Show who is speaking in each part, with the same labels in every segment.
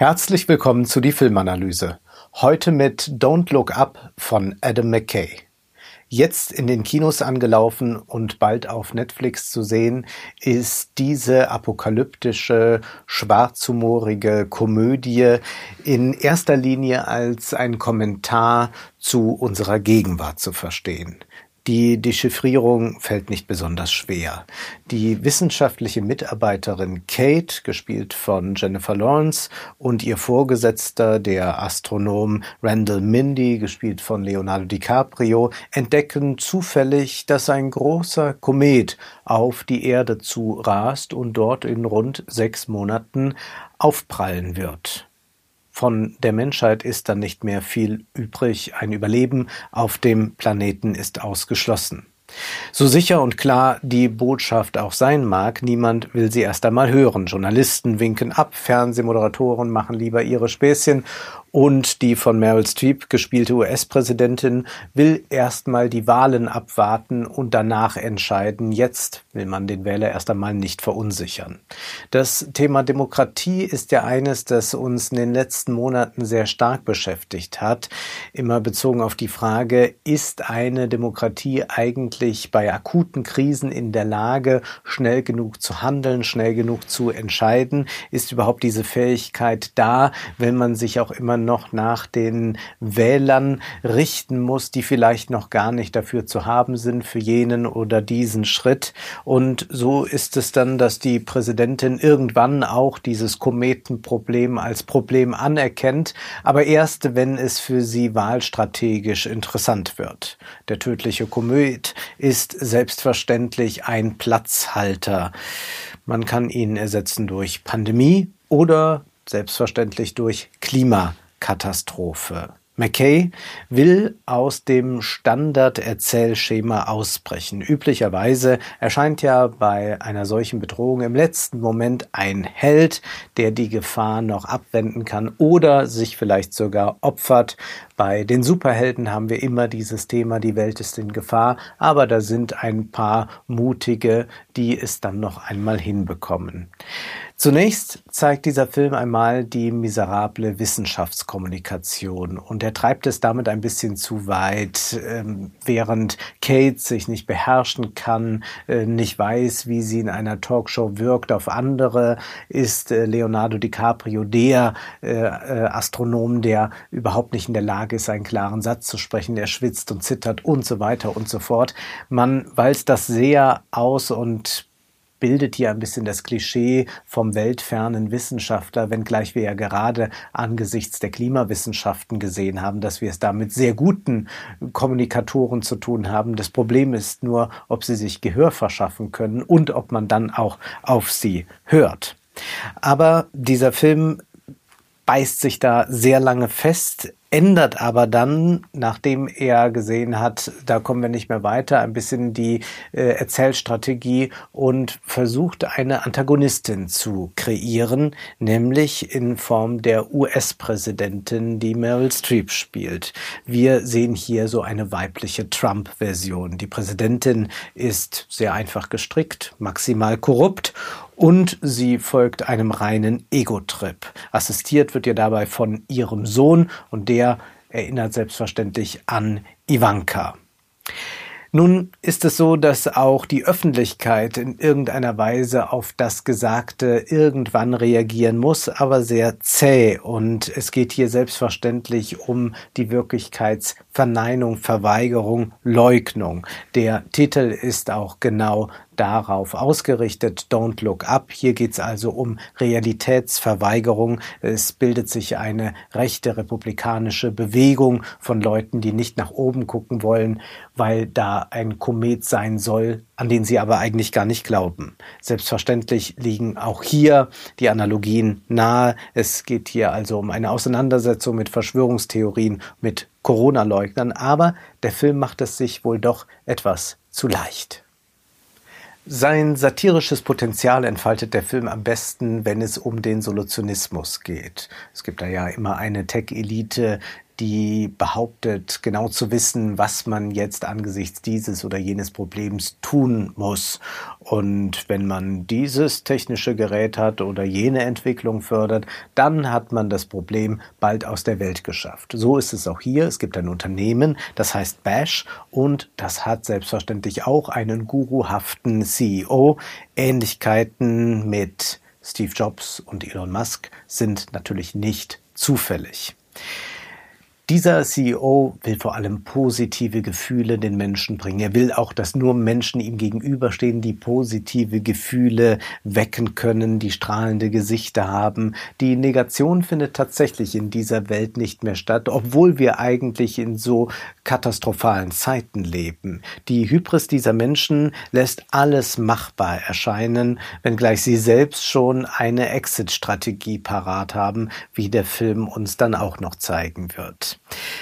Speaker 1: Herzlich willkommen zu die Filmanalyse. Heute mit Don't Look Up von Adam McKay. Jetzt in den Kinos angelaufen und bald auf Netflix zu sehen, ist diese apokalyptische, schwarzhumorige Komödie in erster Linie als ein Kommentar zu unserer Gegenwart zu verstehen. Die Dechiffrierung fällt nicht besonders schwer. Die wissenschaftliche Mitarbeiterin Kate, gespielt von Jennifer Lawrence, und ihr Vorgesetzter, der Astronom Randall Mindy, gespielt von Leonardo DiCaprio, entdecken zufällig, dass ein großer Komet auf die Erde zu rast und dort in rund sechs Monaten aufprallen wird. Von der Menschheit ist dann nicht mehr viel übrig. Ein Überleben auf dem Planeten ist ausgeschlossen. So sicher und klar die Botschaft auch sein mag, niemand will sie erst einmal hören. Journalisten winken ab, Fernsehmoderatoren machen lieber ihre Späßchen und die von Meryl Streep gespielte US-Präsidentin will erstmal die Wahlen abwarten und danach entscheiden. Jetzt will man den Wähler erst einmal nicht verunsichern. Das Thema Demokratie ist ja eines, das uns in den letzten Monaten sehr stark beschäftigt hat. Immer bezogen auf die Frage, ist eine Demokratie eigentlich bei akuten Krisen in der Lage, schnell genug zu handeln, schnell genug zu entscheiden? Ist überhaupt diese Fähigkeit da, wenn man sich auch immer noch nach den Wählern richten muss, die vielleicht noch gar nicht dafür zu haben sind, für jenen oder diesen Schritt. Und so ist es dann, dass die Präsidentin irgendwann auch dieses Kometenproblem als Problem anerkennt, aber erst, wenn es für sie wahlstrategisch interessant wird. Der tödliche Komet ist selbstverständlich ein Platzhalter. Man kann ihn ersetzen durch Pandemie oder selbstverständlich durch Klima. Katastrophe. McKay will aus dem Standarderzählschema ausbrechen. Üblicherweise erscheint ja bei einer solchen Bedrohung im letzten Moment ein Held, der die Gefahr noch abwenden kann oder sich vielleicht sogar opfert. Bei den Superhelden haben wir immer dieses Thema, die Welt ist in Gefahr, aber da sind ein paar mutige, die es dann noch einmal hinbekommen. Zunächst zeigt dieser Film einmal die miserable Wissenschaftskommunikation und er treibt es damit ein bisschen zu weit, ähm, während Kate sich nicht beherrschen kann, äh, nicht weiß, wie sie in einer Talkshow wirkt auf andere, ist äh, Leonardo DiCaprio der äh, Astronom, der überhaupt nicht in der Lage ist, einen klaren Satz zu sprechen, der schwitzt und zittert und so weiter und so fort. Man walzt das sehr aus und bildet hier ein bisschen das Klischee vom weltfernen Wissenschaftler, wenngleich wir ja gerade angesichts der Klimawissenschaften gesehen haben, dass wir es da mit sehr guten Kommunikatoren zu tun haben. Das Problem ist nur, ob sie sich Gehör verschaffen können und ob man dann auch auf sie hört. Aber dieser Film beißt sich da sehr lange fest ändert aber dann, nachdem er gesehen hat, da kommen wir nicht mehr weiter, ein bisschen die äh, Erzählstrategie und versucht eine Antagonistin zu kreieren, nämlich in Form der US-Präsidentin, die Meryl Streep spielt. Wir sehen hier so eine weibliche Trump-Version. Die Präsidentin ist sehr einfach gestrickt, maximal korrupt und sie folgt einem reinen Ego-Trip. Assistiert wird ihr dabei von ihrem Sohn und der erinnert selbstverständlich an Ivanka. Nun ist es so, dass auch die Öffentlichkeit in irgendeiner Weise auf das Gesagte irgendwann reagieren muss, aber sehr zäh. Und es geht hier selbstverständlich um die Wirklichkeitsverneinung, Verweigerung, Leugnung. Der Titel ist auch genau darauf ausgerichtet, Don't Look Up. Hier geht es also um Realitätsverweigerung. Es bildet sich eine rechte republikanische Bewegung von Leuten, die nicht nach oben gucken wollen, weil da ein Komet sein soll, an den sie aber eigentlich gar nicht glauben. Selbstverständlich liegen auch hier die Analogien nahe. Es geht hier also um eine Auseinandersetzung mit Verschwörungstheorien, mit Corona-Leugnern, aber der Film macht es sich wohl doch etwas zu leicht. Sein satirisches Potenzial entfaltet der Film am besten, wenn es um den Solutionismus geht. Es gibt da ja immer eine Tech-Elite, die behauptet, genau zu wissen, was man jetzt angesichts dieses oder jenes Problems tun muss. Und wenn man dieses technische Gerät hat oder jene Entwicklung fördert, dann hat man das Problem bald aus der Welt geschafft. So ist es auch hier. Es gibt ein Unternehmen, das heißt Bash und das hat selbstverständlich auch einen guruhaften CEO. Ähnlichkeiten mit Steve Jobs und Elon Musk sind natürlich nicht zufällig. Dieser CEO will vor allem positive Gefühle den Menschen bringen. Er will auch, dass nur Menschen ihm gegenüberstehen, die positive Gefühle wecken können, die strahlende Gesichter haben. Die Negation findet tatsächlich in dieser Welt nicht mehr statt, obwohl wir eigentlich in so katastrophalen Zeiten leben. Die Hybris dieser Menschen lässt alles machbar erscheinen, wenngleich sie selbst schon eine Exit-Strategie parat haben, wie der Film uns dann auch noch zeigen wird.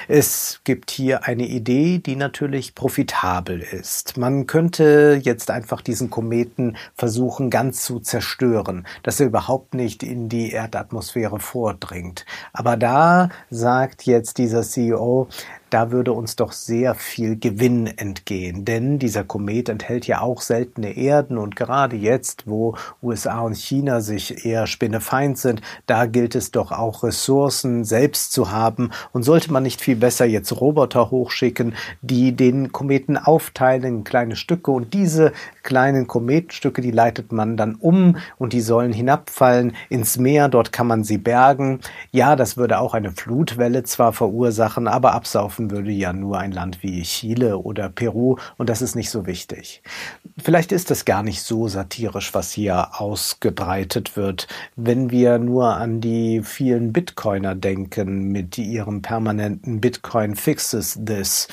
Speaker 1: Es gibt hier eine Idee, die natürlich profitabel ist. Man könnte jetzt einfach diesen Kometen versuchen ganz zu zerstören, dass er überhaupt nicht in die Erdatmosphäre vordringt. Aber da sagt jetzt dieser CEO, da würde uns doch sehr viel Gewinn entgehen. Denn dieser Komet enthält ja auch seltene Erden und gerade jetzt, wo USA und China sich eher spinnefeind sind, da gilt es doch auch Ressourcen selbst zu haben. Und sollte man nicht viel besser jetzt Roboter hochschicken, die den Kometen aufteilen in kleine Stücke und diese kleinen Kometstücke, die leitet man dann um und die sollen hinabfallen ins Meer. Dort kann man sie bergen. Ja, das würde auch eine Flutwelle zwar verursachen, aber absaufen würde ja nur ein Land wie Chile oder Peru und das ist nicht so wichtig. Vielleicht ist es gar nicht so satirisch, was hier ausgebreitet wird, wenn wir nur an die vielen Bitcoiner denken mit ihrem permanenten Bitcoin fixes this.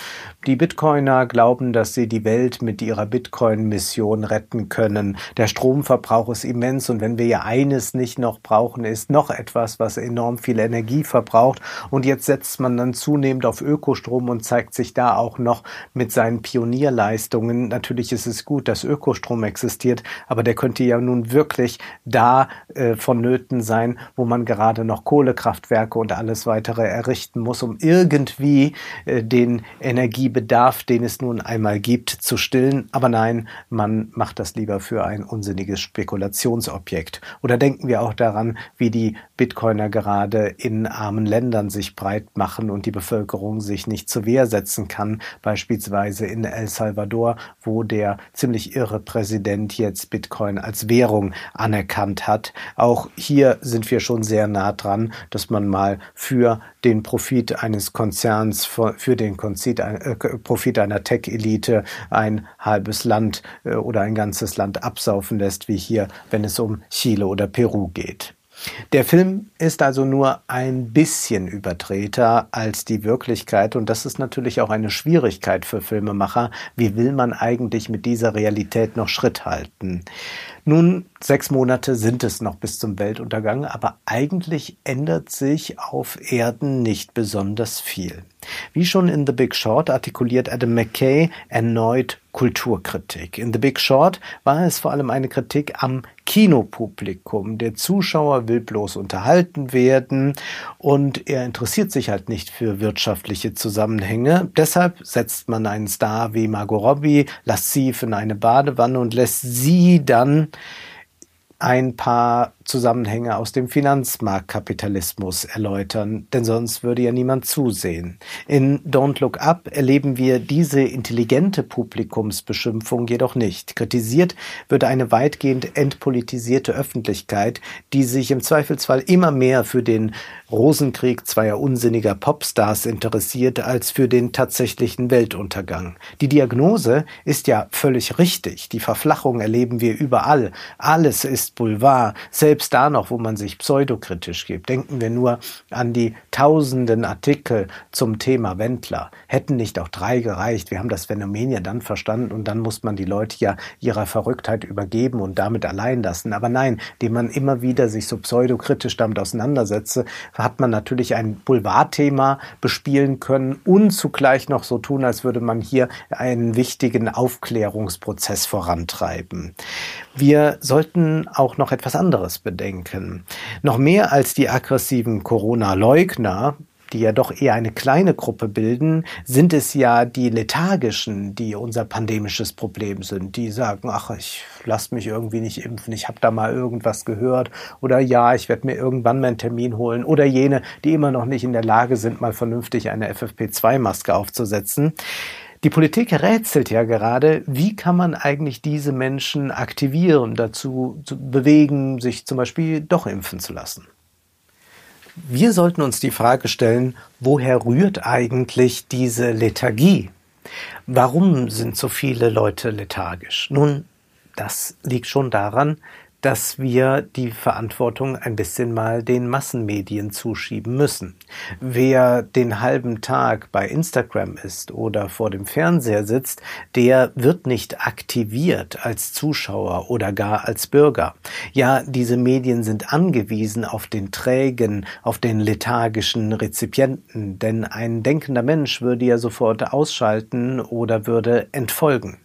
Speaker 1: Die Bitcoiner glauben, dass sie die Welt mit ihrer Bitcoin-Mission retten können. Der Stromverbrauch ist immens und wenn wir ja eines nicht noch brauchen, ist noch etwas, was enorm viel Energie verbraucht. Und jetzt setzt man dann zunehmend auf Ökostrom und zeigt sich da auch noch mit seinen Pionierleistungen. Natürlich ist es gut, dass Ökostrom existiert, aber der könnte ja nun wirklich da äh, vonnöten sein, wo man gerade noch Kohlekraftwerke und alles weitere errichten muss, um irgendwie äh, den Energiebedarf, den es nun einmal gibt, zu stillen. Aber nein, man macht das lieber für ein unsinniges Spekulationsobjekt. Oder denken wir auch daran, wie die Bitcoiner gerade in armen Ländern sich breit machen und die Bevölkerung sich nicht zur Wehr setzen kann, beispielsweise in El Salvador, wo der ziemlich irre Präsident jetzt Bitcoin als Währung anerkannt hat. Auch hier sind wir schon sehr nah dran, dass man mal für den Profit eines Konzerns, für den äh, Profit einer Tech-Elite ein halbes Land äh, oder ein ganzes Land absaufen lässt, wie hier, wenn es um Chile oder Peru geht. Der Film ist also nur ein bisschen überdrehter als die Wirklichkeit und das ist natürlich auch eine Schwierigkeit für Filmemacher. Wie will man eigentlich mit dieser Realität noch Schritt halten? Nun, sechs Monate sind es noch bis zum Weltuntergang, aber eigentlich ändert sich auf Erden nicht besonders viel. Wie schon in The Big Short artikuliert Adam McKay erneut Kulturkritik. In The Big Short war es vor allem eine Kritik am Kinopublikum. Der Zuschauer will bloß unterhalten werden und er interessiert sich halt nicht für wirtschaftliche Zusammenhänge. Deshalb setzt man einen Star wie Margot Robbie lasziv in eine Badewanne und lässt sie dann ein paar Zusammenhänge aus dem Finanzmarktkapitalismus erläutern, denn sonst würde ja niemand zusehen. In Don't Look Up erleben wir diese intelligente Publikumsbeschimpfung jedoch nicht. Kritisiert wird eine weitgehend entpolitisierte Öffentlichkeit, die sich im Zweifelsfall immer mehr für den Rosenkrieg zweier unsinniger Popstars interessiert als für den tatsächlichen Weltuntergang. Die Diagnose ist ja völlig richtig. Die Verflachung erleben wir überall. Alles ist Boulevard. Selbst selbst da noch, wo man sich pseudokritisch gibt. Denken wir nur an die tausenden Artikel zum Thema Wendler. Hätten nicht auch drei gereicht. Wir haben das Phänomen ja dann verstanden und dann muss man die Leute ja ihrer Verrücktheit übergeben und damit allein lassen. Aber nein, indem man immer wieder sich so pseudokritisch damit auseinandersetze, hat man natürlich ein Boulevardthema bespielen können und zugleich noch so tun, als würde man hier einen wichtigen Aufklärungsprozess vorantreiben. Wir sollten auch noch etwas anderes bedenken. Noch mehr als die aggressiven Corona-Leugner, die ja doch eher eine kleine Gruppe bilden, sind es ja die lethargischen, die unser pandemisches Problem sind. Die sagen, ach, ich lasse mich irgendwie nicht impfen, ich habe da mal irgendwas gehört oder ja, ich werde mir irgendwann mal einen Termin holen oder jene, die immer noch nicht in der Lage sind, mal vernünftig eine FFP2-Maske aufzusetzen. Die Politik rätselt ja gerade, wie kann man eigentlich diese Menschen aktivieren, dazu zu bewegen, sich zum Beispiel doch impfen zu lassen. Wir sollten uns die Frage stellen, woher rührt eigentlich diese Lethargie? Warum sind so viele Leute lethargisch? Nun, das liegt schon daran, dass wir die Verantwortung ein bisschen mal den Massenmedien zuschieben müssen. Wer den halben Tag bei Instagram ist oder vor dem Fernseher sitzt, der wird nicht aktiviert als Zuschauer oder gar als Bürger. Ja, diese Medien sind angewiesen auf den trägen, auf den lethargischen Rezipienten, denn ein denkender Mensch würde ja sofort ausschalten oder würde entfolgen.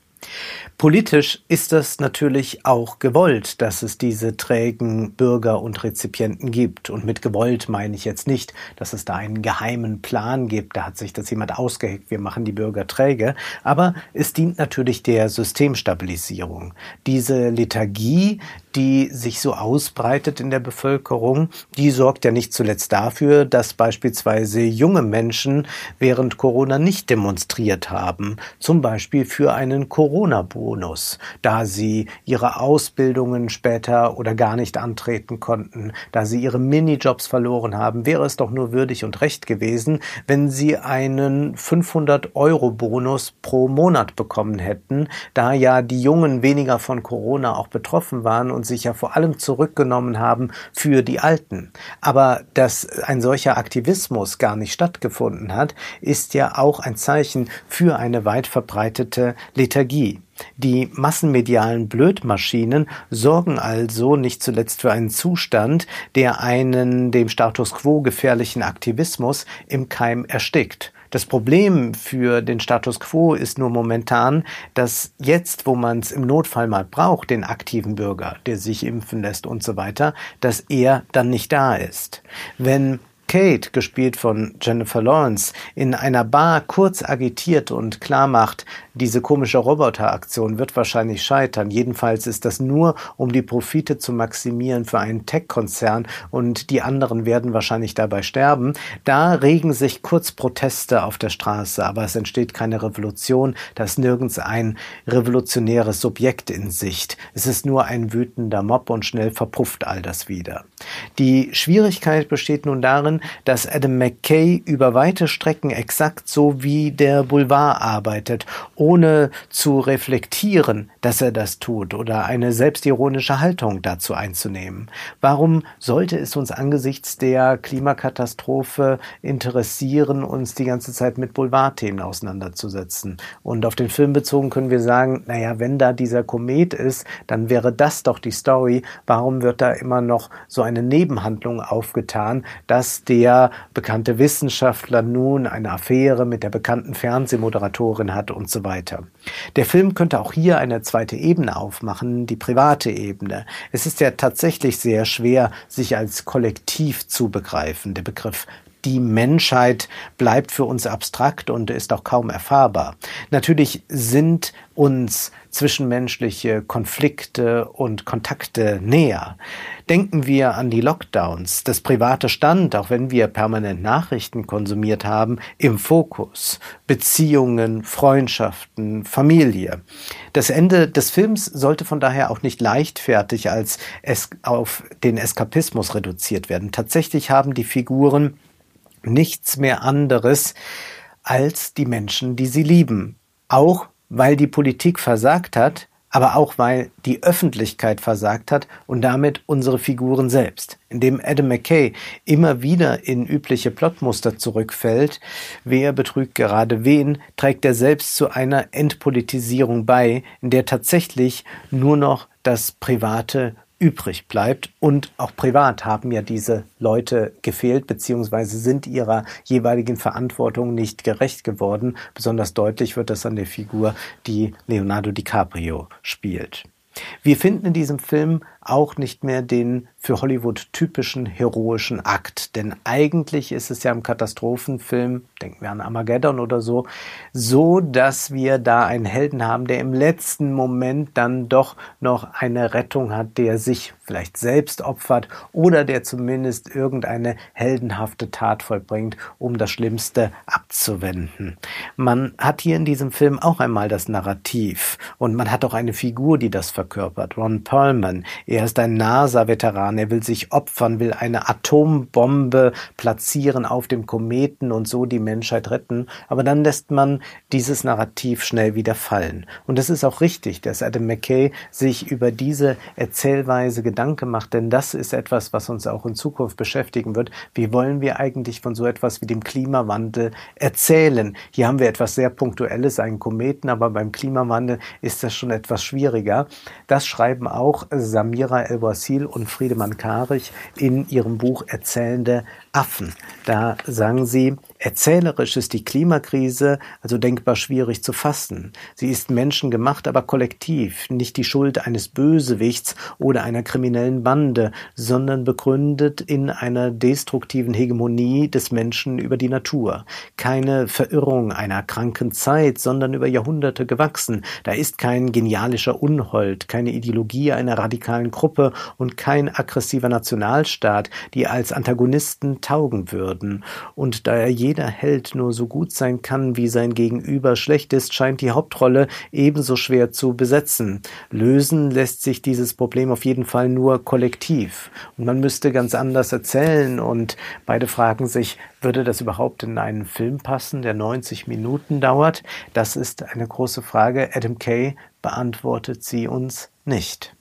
Speaker 1: Politisch ist das natürlich auch gewollt, dass es diese trägen Bürger und Rezipienten gibt. Und mit gewollt meine ich jetzt nicht, dass es da einen geheimen Plan gibt, da hat sich das jemand ausgeheckt, wir machen die Bürger träge, aber es dient natürlich der Systemstabilisierung. Diese Lethargie, die sich so ausbreitet in der Bevölkerung, die sorgt ja nicht zuletzt dafür, dass beispielsweise junge Menschen während Corona nicht demonstriert haben, zum Beispiel für einen Corona-Bonus, da sie ihre Ausbildungen später oder gar nicht antreten konnten, da sie ihre Minijobs verloren haben, wäre es doch nur würdig und recht gewesen, wenn sie einen 500-Euro-Bonus pro Monat bekommen hätten, da ja die Jungen weniger von Corona auch betroffen waren und sich ja vor allem zurückgenommen haben für die Alten. Aber dass ein solcher Aktivismus gar nicht stattgefunden hat, ist ja auch ein Zeichen für eine weit verbreitete Lethargie. Die massenmedialen Blödmaschinen sorgen also nicht zuletzt für einen Zustand, der einen dem Status quo gefährlichen Aktivismus im Keim erstickt. Das Problem für den Status quo ist nur momentan, dass jetzt, wo man es im Notfall mal braucht, den aktiven Bürger, der sich impfen lässt und so weiter, dass er dann nicht da ist. Wenn Kate, gespielt von Jennifer Lawrence, in einer Bar kurz agitiert und klar macht, diese komische Roboteraktion wird wahrscheinlich scheitern. Jedenfalls ist das nur, um die Profite zu maximieren für einen Tech-Konzern und die anderen werden wahrscheinlich dabei sterben. Da regen sich kurz Proteste auf der Straße, aber es entsteht keine Revolution. Da ist nirgends ein revolutionäres Subjekt in Sicht. Es ist nur ein wütender Mob und schnell verpufft all das wieder. Die Schwierigkeit besteht nun darin, dass Adam McKay über weite Strecken exakt so wie der Boulevard arbeitet, ohne zu reflektieren, dass er das tut oder eine selbstironische Haltung dazu einzunehmen. Warum sollte es uns angesichts der Klimakatastrophe interessieren, uns die ganze Zeit mit Boulevardthemen auseinanderzusetzen? Und auf den Film bezogen können wir sagen, naja, wenn da dieser Komet ist, dann wäre das doch die Story. Warum wird da immer noch so eine Nebenhandlung aufgetan, dass der bekannte Wissenschaftler nun eine Affäre mit der bekannten Fernsehmoderatorin hat und so weiter. Der Film könnte auch hier eine zweite Ebene aufmachen, die private Ebene. Es ist ja tatsächlich sehr schwer, sich als Kollektiv zu begreifen. Der Begriff die Menschheit bleibt für uns abstrakt und ist auch kaum erfahrbar. Natürlich sind uns zwischenmenschliche Konflikte und Kontakte näher. Denken wir an die Lockdowns. Das Private stand, auch wenn wir permanent Nachrichten konsumiert haben, im Fokus. Beziehungen, Freundschaften, Familie. Das Ende des Films sollte von daher auch nicht leichtfertig als es auf den Eskapismus reduziert werden. Tatsächlich haben die Figuren nichts mehr anderes als die Menschen, die sie lieben. Auch weil die Politik versagt hat, aber auch weil die Öffentlichkeit versagt hat und damit unsere Figuren selbst. Indem Adam McKay immer wieder in übliche Plotmuster zurückfällt, wer betrügt gerade wen, trägt er selbst zu einer Entpolitisierung bei, in der tatsächlich nur noch das Private übrig bleibt. Und auch privat haben ja diese Leute gefehlt, beziehungsweise sind ihrer jeweiligen Verantwortung nicht gerecht geworden. Besonders deutlich wird das an der Figur, die Leonardo DiCaprio spielt. Wir finden in diesem Film auch nicht mehr den für Hollywood typischen heroischen Akt. Denn eigentlich ist es ja im Katastrophenfilm, denken wir an Armageddon oder so, so, dass wir da einen Helden haben, der im letzten Moment dann doch noch eine Rettung hat, der sich vielleicht selbst opfert oder der zumindest irgendeine heldenhafte Tat vollbringt, um das Schlimmste abzuwenden. Man hat hier in diesem Film auch einmal das Narrativ und man hat auch eine Figur, die das verkörpert. Ron Perlman. Er ist ein NASA-Veteran. Er will sich opfern, will eine Atombombe platzieren auf dem Kometen und so die Menschheit retten. Aber dann lässt man dieses Narrativ schnell wieder fallen. Und es ist auch richtig, dass Adam McKay sich über diese Erzählweise Gedanken macht, denn das ist etwas, was uns auch in Zukunft beschäftigen wird. Wie wollen wir eigentlich von so etwas wie dem Klimawandel erzählen? Hier haben wir etwas sehr Punktuelles, einen Kometen, aber beim Klimawandel ist das schon etwas schwieriger. Das schreiben auch Samira El-Wasil und Friedemann Karich in ihrem Buch Erzählende Affen. Da sagen sie, Erzählerisch ist die Klimakrise also denkbar schwierig zu fassen. Sie ist menschengemacht, aber kollektiv, nicht die Schuld eines Bösewichts oder einer kriminellen Bande, sondern begründet in einer destruktiven Hegemonie des Menschen über die Natur. Keine Verirrung einer kranken Zeit, sondern über Jahrhunderte gewachsen. Da ist kein genialischer Unhold, keine Ideologie einer radikalen Gruppe und kein aggressiver Nationalstaat, die als Antagonisten taugen würden. Und da er jeder Held nur so gut sein kann, wie sein Gegenüber schlecht ist, scheint die Hauptrolle ebenso schwer zu besetzen. Lösen lässt sich dieses Problem auf jeden Fall nur kollektiv. Und man müsste ganz anders erzählen und beide fragen sich, würde das überhaupt in einen Film passen, der 90 Minuten dauert? Das ist eine große Frage. Adam Kay beantwortet sie uns nicht.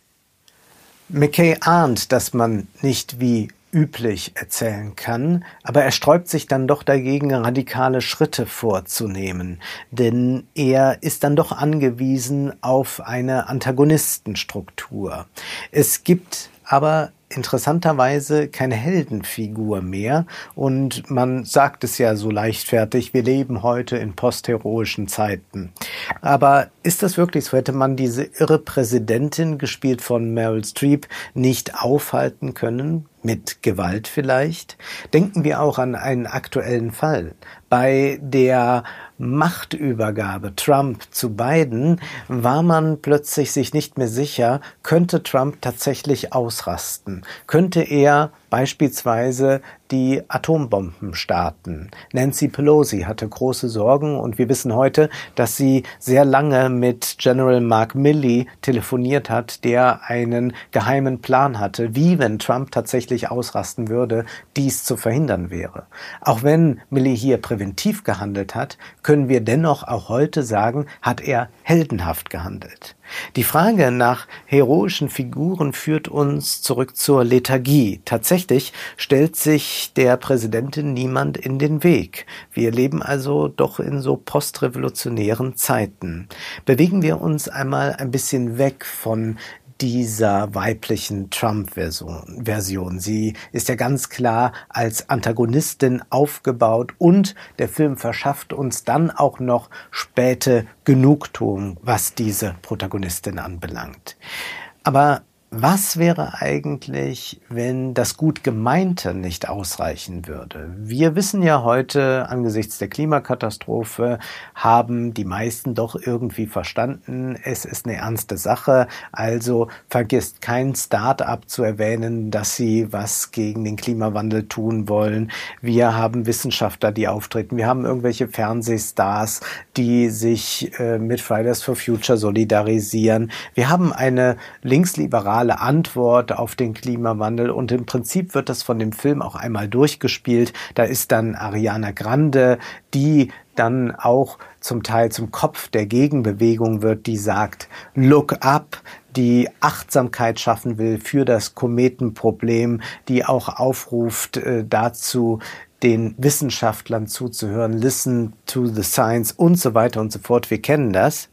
Speaker 1: McKay ahnt, dass man nicht wie üblich erzählen kann, aber er sträubt sich dann doch dagegen, radikale Schritte vorzunehmen, denn er ist dann doch angewiesen auf eine Antagonistenstruktur. Es gibt aber interessanterweise keine Heldenfigur mehr und man sagt es ja so leichtfertig, wir leben heute in postheroischen Zeiten. Aber ist das wirklich so? Hätte man diese irre Präsidentin, gespielt von Meryl Streep, nicht aufhalten können? Mit Gewalt vielleicht? Denken wir auch an einen aktuellen Fall. Bei der Machtübergabe Trump zu Biden war man plötzlich sich nicht mehr sicher, könnte Trump tatsächlich ausrasten? Könnte er beispielsweise die Atombomben starten. Nancy Pelosi hatte große Sorgen und wir wissen heute, dass sie sehr lange mit General Mark Milley telefoniert hat, der einen geheimen Plan hatte, wie, wenn Trump tatsächlich ausrasten würde, dies zu verhindern wäre. Auch wenn Milley hier präventiv gehandelt hat, können wir dennoch auch heute sagen, hat er heldenhaft gehandelt. Die Frage nach heroischen Figuren führt uns zurück zur Lethargie. Tatsächlich stellt sich der Präsidentin niemand in den Weg. Wir leben also doch in so postrevolutionären Zeiten. Bewegen wir uns einmal ein bisschen weg von dieser weiblichen Trump-Version. Sie ist ja ganz klar als Antagonistin aufgebaut und der Film verschafft uns dann auch noch späte Genugtuung, was diese Protagonistin anbelangt. Aber was wäre eigentlich, wenn das gut gemeinte nicht ausreichen würde? Wir wissen ja heute, angesichts der Klimakatastrophe, haben die meisten doch irgendwie verstanden, es ist eine ernste Sache. Also vergisst kein Start-up zu erwähnen, dass sie was gegen den Klimawandel tun wollen. Wir haben Wissenschaftler, die auftreten. Wir haben irgendwelche Fernsehstars, die sich äh, mit Fridays for Future solidarisieren. Wir haben eine linksliberale zentrale Antwort auf den Klimawandel und im Prinzip wird das von dem Film auch einmal durchgespielt. Da ist dann Ariana Grande, die dann auch zum Teil zum Kopf der Gegenbewegung wird, die sagt, look up, die Achtsamkeit schaffen will für das Kometenproblem, die auch aufruft äh, dazu, den Wissenschaftlern zuzuhören, listen to the science und so weiter und so fort. Wir kennen das.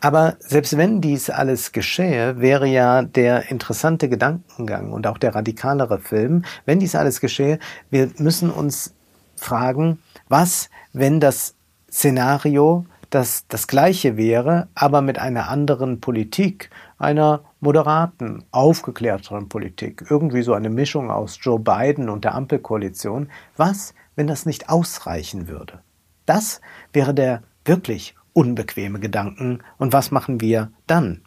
Speaker 1: Aber selbst wenn dies alles geschehe, wäre ja der interessante Gedankengang und auch der radikalere Film, wenn dies alles geschehe, wir müssen uns fragen, was, wenn das Szenario das das gleiche wäre, aber mit einer anderen Politik, einer moderaten, aufgeklärteren Politik, irgendwie so eine Mischung aus Joe Biden und der Ampelkoalition, was, wenn das nicht ausreichen würde? Das wäre der wirklich unbequeme Gedanken. Und was machen wir dann?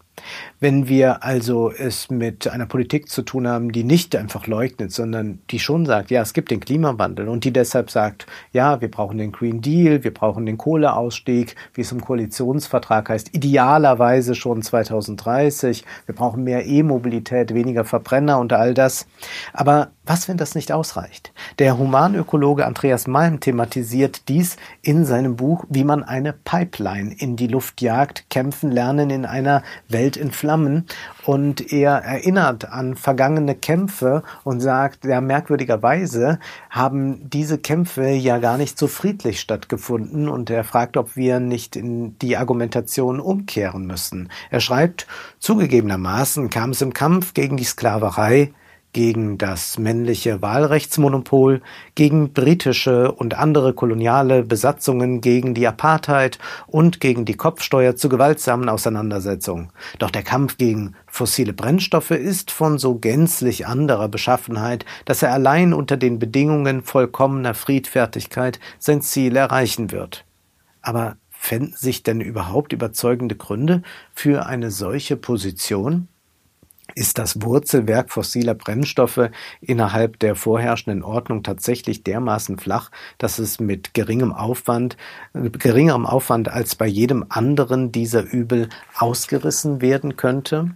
Speaker 1: Wenn wir also es mit einer Politik zu tun haben, die nicht einfach leugnet, sondern die schon sagt, ja, es gibt den Klimawandel und die deshalb sagt, ja, wir brauchen den Green Deal, wir brauchen den Kohleausstieg, wie es im Koalitionsvertrag heißt, idealerweise schon 2030, wir brauchen mehr E-Mobilität, weniger Verbrenner und all das. Aber was, wenn das nicht ausreicht? Der Humanökologe Andreas Malm thematisiert dies in seinem Buch, wie man eine Pipeline in die Luft jagt, kämpfen lernen in einer Welt in Flammen. Und er erinnert an vergangene Kämpfe und sagt, ja, merkwürdigerweise haben diese Kämpfe ja gar nicht so friedlich stattgefunden. Und er fragt, ob wir nicht in die Argumentation umkehren müssen. Er schreibt, zugegebenermaßen kam es im Kampf gegen die Sklaverei gegen das männliche Wahlrechtsmonopol, gegen britische und andere koloniale Besatzungen, gegen die Apartheid und gegen die Kopfsteuer zu gewaltsamen Auseinandersetzungen. Doch der Kampf gegen fossile Brennstoffe ist von so gänzlich anderer Beschaffenheit, dass er allein unter den Bedingungen vollkommener Friedfertigkeit sein Ziel erreichen wird. Aber fänden sich denn überhaupt überzeugende Gründe für eine solche Position? Ist das Wurzelwerk fossiler Brennstoffe innerhalb der vorherrschenden Ordnung tatsächlich dermaßen flach, dass es mit geringem Aufwand, geringerem Aufwand als bei jedem anderen dieser Übel ausgerissen werden könnte?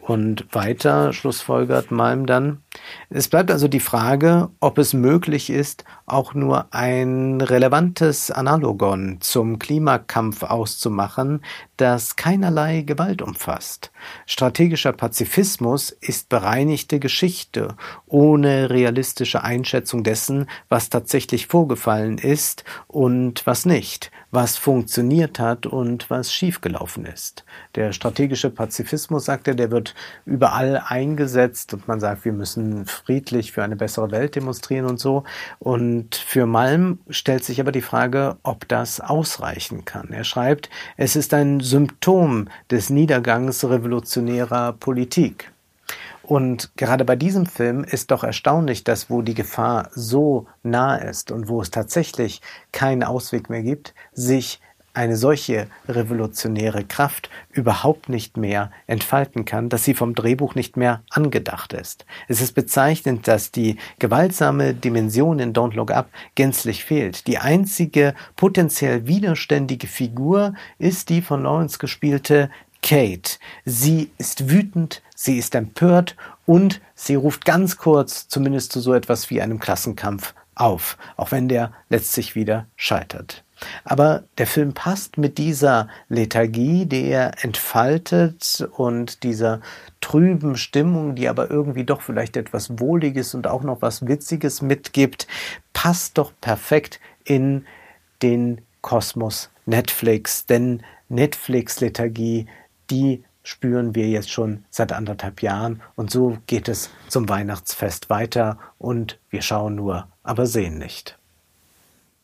Speaker 1: Und weiter schlussfolgert Malm dann, es bleibt also die Frage, ob es möglich ist, auch nur ein relevantes Analogon zum Klimakampf auszumachen, das keinerlei Gewalt umfasst. Strategischer Pazifismus ist bereinigte Geschichte, ohne realistische Einschätzung dessen, was tatsächlich vorgefallen ist und was nicht, was funktioniert hat und was schiefgelaufen ist. Der strategische Pazifismus, sagt er, der wird überall eingesetzt und man sagt, wir müssen friedlich für eine bessere Welt demonstrieren und so. Und für Malm stellt sich aber die Frage, ob das ausreichen kann. Er schreibt, es ist ein Symptom des Niedergangs revolutionärer Politik. Und gerade bei diesem Film ist doch erstaunlich, dass wo die Gefahr so nah ist und wo es tatsächlich keinen Ausweg mehr gibt, sich eine solche revolutionäre Kraft überhaupt nicht mehr entfalten kann, dass sie vom Drehbuch nicht mehr angedacht ist. Es ist bezeichnend, dass die gewaltsame Dimension in Don't Look Up gänzlich fehlt. Die einzige potenziell widerständige Figur ist die von Lawrence gespielte Kate. Sie ist wütend, sie ist empört und sie ruft ganz kurz zumindest zu so etwas wie einem Klassenkampf auf, auch wenn der letztlich wieder scheitert. Aber der Film passt mit dieser Lethargie, die er entfaltet und dieser trüben Stimmung, die aber irgendwie doch vielleicht etwas Wohliges und auch noch was Witziges mitgibt, passt doch perfekt in den Kosmos Netflix. Denn Netflix-Lethargie, die spüren wir jetzt schon seit anderthalb Jahren und so geht es zum Weihnachtsfest weiter und wir schauen nur, aber sehen nicht.